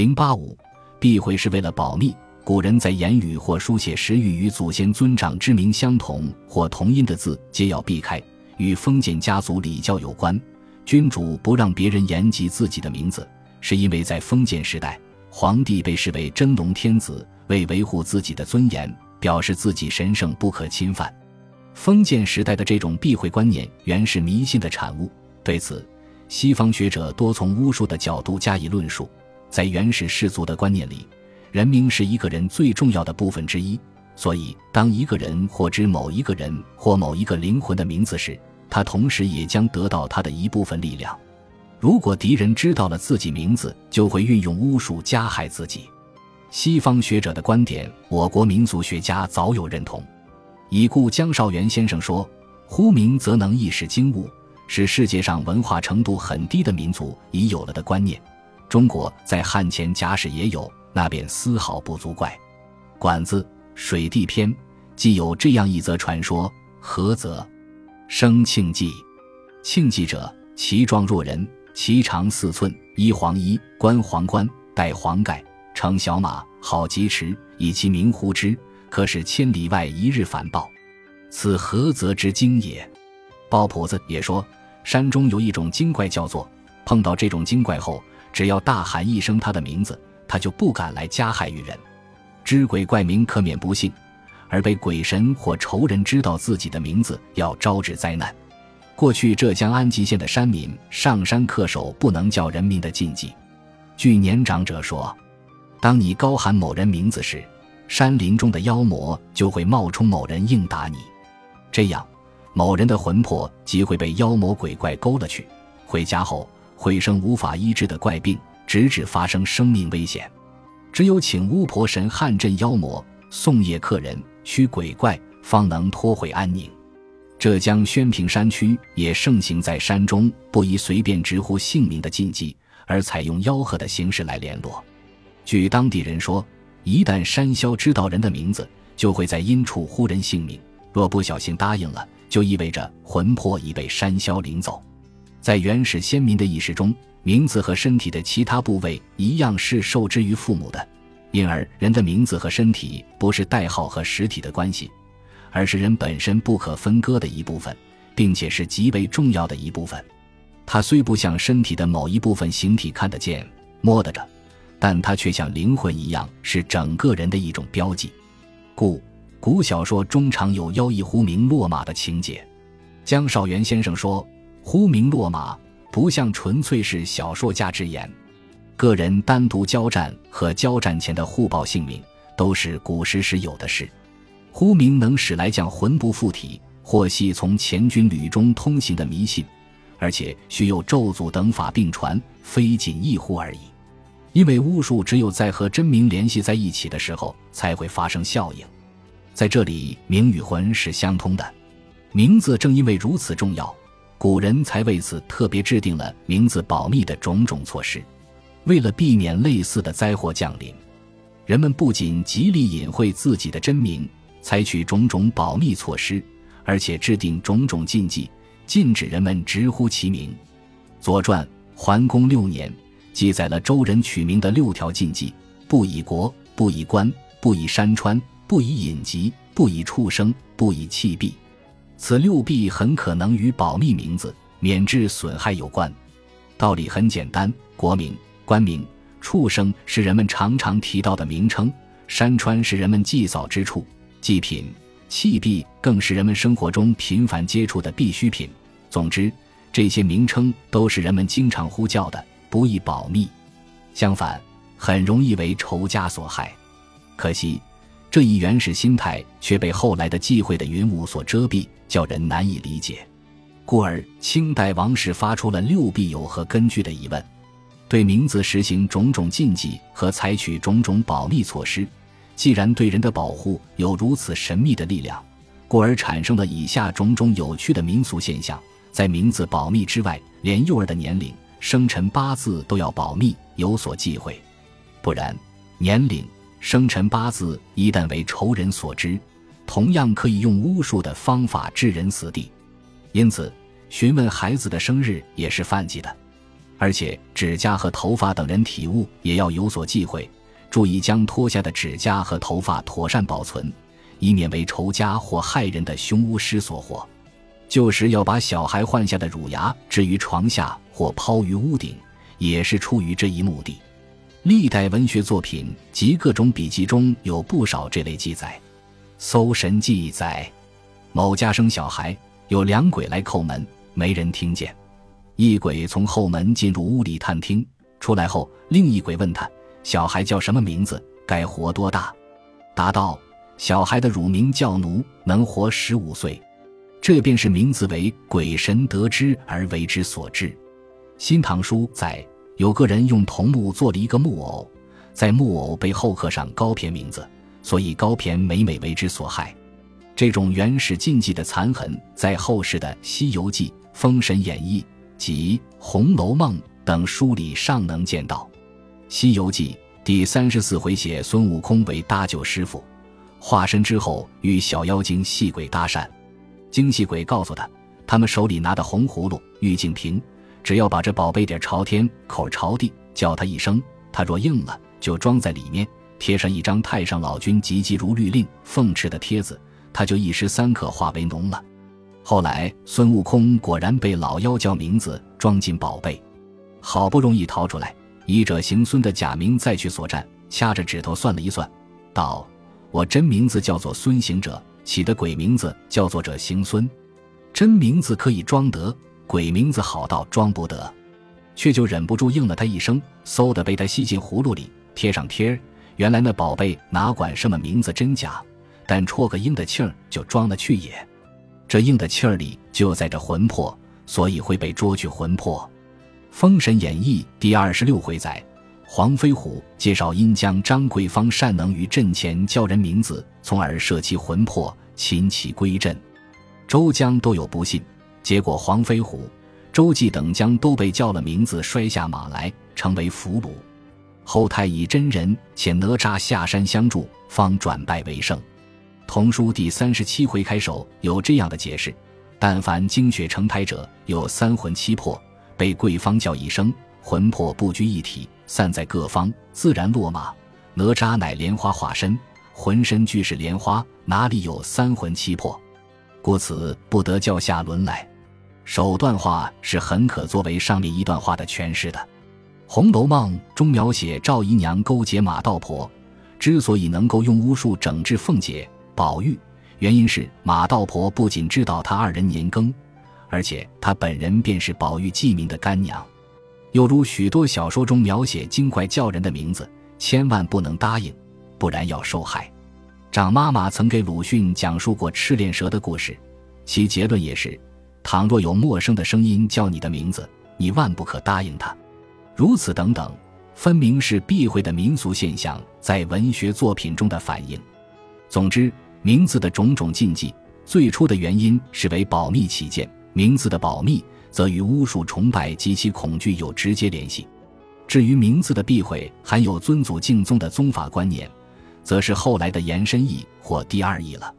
零八五，避讳是为了保密。古人在言语或书写时，欲与祖先尊长之名相同或同音的字，皆要避开。与封建家族礼教有关，君主不让别人言及自己的名字，是因为在封建时代，皇帝被视为真龙天子，为维护自己的尊严，表示自己神圣不可侵犯。封建时代的这种避讳观念，原是迷信的产物。对此，西方学者多从巫术的角度加以论述。在原始氏族的观念里，人名是一个人最重要的部分之一，所以当一个人获知某一个人或某一个灵魂的名字时，他同时也将得到他的一部分力量。如果敌人知道了自己名字，就会运用巫术加害自己。西方学者的观点，我国民族学家早有认同。已故江少元先生说：“呼名则能一时惊物，是世界上文化程度很低的民族已有了的观念。中国在汉前假使也有，那便丝毫不足怪。”《管子·水地篇》既有这样一则传说：“何则？生庆忌，庆忌者，其状若人，其长四寸，衣黄衣，冠黄冠，戴黄盖，乘小马，好疾驰，以其名呼之。”可使千里外一日反报，此何则之精也？鲍朴子也说，山中有一种精怪，叫做碰到这种精怪后，只要大喊一声他的名字，他就不敢来加害于人。知鬼怪名可免不幸，而被鬼神或仇人知道自己的名字，要招致灾难。过去浙江安吉县的山民上山恪守不能叫人名的禁忌。据年长者说，当你高喊某人名字时，山林中的妖魔就会冒充某人应答你，这样，某人的魂魄即会被妖魔鬼怪勾了去，回家后会生无法医治的怪病，直至发生生命危险。只有请巫婆神汉镇妖魔，送夜客人驱鬼怪，方能拖回安宁。浙江宣平山区也盛行在山中不宜随便直呼姓名的禁忌，而采用吆喝的形式来联络。据当地人说。一旦山魈知道人的名字，就会在阴处呼人姓名。若不小心答应了，就意味着魂魄已被山魈领走。在原始先民的意识中，名字和身体的其他部位一样是受之于父母的，因而人的名字和身体不是代号和实体的关系，而是人本身不可分割的一部分，并且是极为重要的一部分。它虽不像身体的某一部分形体看得见、摸得着。但它却像灵魂一样，是整个人的一种标记，故古小说中常有妖异呼名落马的情节。江少元先生说：“呼名落马不像纯粹是小说家之言，个人单独交战和交战前的互报姓名，都是古时时有的事。呼名能使来将魂不附体，或系从前军旅中通行的迷信，而且须有咒诅等法并传，非仅一呼而已。”因为巫术只有在和真名联系在一起的时候才会发生效应，在这里名与魂是相通的，名字正因为如此重要，古人才为此特别制定了名字保密的种种措施。为了避免类似的灾祸降临，人们不仅极力隐晦自己的真名，采取种种保密措施，而且制定种种禁忌，禁止人们直呼其名。《左传》桓公六年。记载了周人取名的六条禁忌：不以国，不以官，不以山川，不以隐疾，不以畜生，不以器币。此六弊很可能与保密名字免致损害有关。道理很简单：国名、官名、畜生是人们常常提到的名称，山川是人们祭扫之处，祭品、器币更是人们生活中频繁接触的必需品。总之，这些名称都是人们经常呼叫的。不易保密，相反，很容易为仇家所害。可惜，这一原始心态却被后来的忌讳的云雾所遮蔽，叫人难以理解。故而，清代王氏发出了六必有何根据的疑问：对名字实行种种禁忌和采取种种保密措施，既然对人的保护有如此神秘的力量，故而产生了以下种种有趣的民俗现象：在名字保密之外，连幼儿的年龄。生辰八字都要保密，有所忌讳，不然年龄、生辰八字一旦为仇人所知，同样可以用巫术的方法置人死地。因此，询问孩子的生日也是犯忌的。而且指甲和头发等人体物也要有所忌讳，注意将脱下的指甲和头发妥善保存，以免为仇家或害人的凶巫师所获。旧时要把小孩换下的乳牙置于床下或抛于屋顶，也是出于这一目的。历代文学作品及各种笔记中有不少这类记载。《搜神记》载，某家生小孩，有两鬼来叩门，没人听见。一鬼从后门进入屋里探听，出来后，另一鬼问他：“小孩叫什么名字？该活多大？”答道：“小孩的乳名叫奴，能活十五岁。”这便是名字为鬼神得知而为之所致。《新唐书》载，有个人用桐木做了一个木偶，在木偶背后刻上高骈名字，所以高骈每每为之所害。这种原始禁忌的残痕，在后世的《西游记》《封神演义》及《红楼梦》等书里尚能见到。《西游记》第三十四回写孙悟空为搭救师傅，化身之后与小妖精戏鬼搭讪。精细鬼告诉他，他们手里拿的红葫芦、玉净瓶，只要把这宝贝点朝天，口朝地，叫他一声，他若应了，就装在里面，贴上一张太上老君急急如律令奉敕的帖子，他就一时三刻化为脓了。后来孙悟空果然被老妖叫名字装进宝贝，好不容易逃出来，依着行孙的假名再去所占，掐着指头算了一算，道：“我真名字叫做孙行者。”起的鬼名字叫做者行孙，真名字可以装得，鬼名字好到装不得，却就忍不住应了他一声，嗖的被他吸进葫芦里，贴上贴儿。原来那宝贝哪管什么名字真假，但戳个应的气儿就装了去也。这硬的气儿里就在这魂魄，所以会被捉去魂魄。《封神演义》第二十六回载。黄飞虎介绍因将张桂芳善能于阵前叫人名字，从而摄其魂魄，擒其归阵。周江都有不信，结果黄飞虎、周忌等将都被叫了名字，摔下马来，成为俘虏。后太乙真人遣哪吒下山相助，方转败为胜。童书第三十七回开首有这样的解释：但凡精血成胎者，有三魂七魄，被贵方叫一声，魂魄不拘一体。散在各方，自然落马。哪吒乃莲花化身，浑身俱是莲花，哪里有三魂七魄？故此不得叫下轮来。首段话是很可作为上面一段话的诠释的。《红楼梦》中描写赵姨娘勾结马道婆，之所以能够用巫术整治凤姐、宝玉，原因是马道婆不仅知道她二人年庚，而且她本人便是宝玉继名的干娘。又如许多小说中描写精怪叫人的名字，千万不能答应，不然要受害。长妈妈曾给鲁迅讲述过赤练蛇的故事，其结论也是：倘若有陌生的声音叫你的名字，你万不可答应他。如此等等，分明是避讳的民俗现象在文学作品中的反映。总之，名字的种种禁忌，最初的原因是为保密起见，名字的保密。则与巫术崇拜及其恐惧有直接联系。至于名字的避讳含有尊祖敬宗的宗法观念，则是后来的延伸义或第二义了。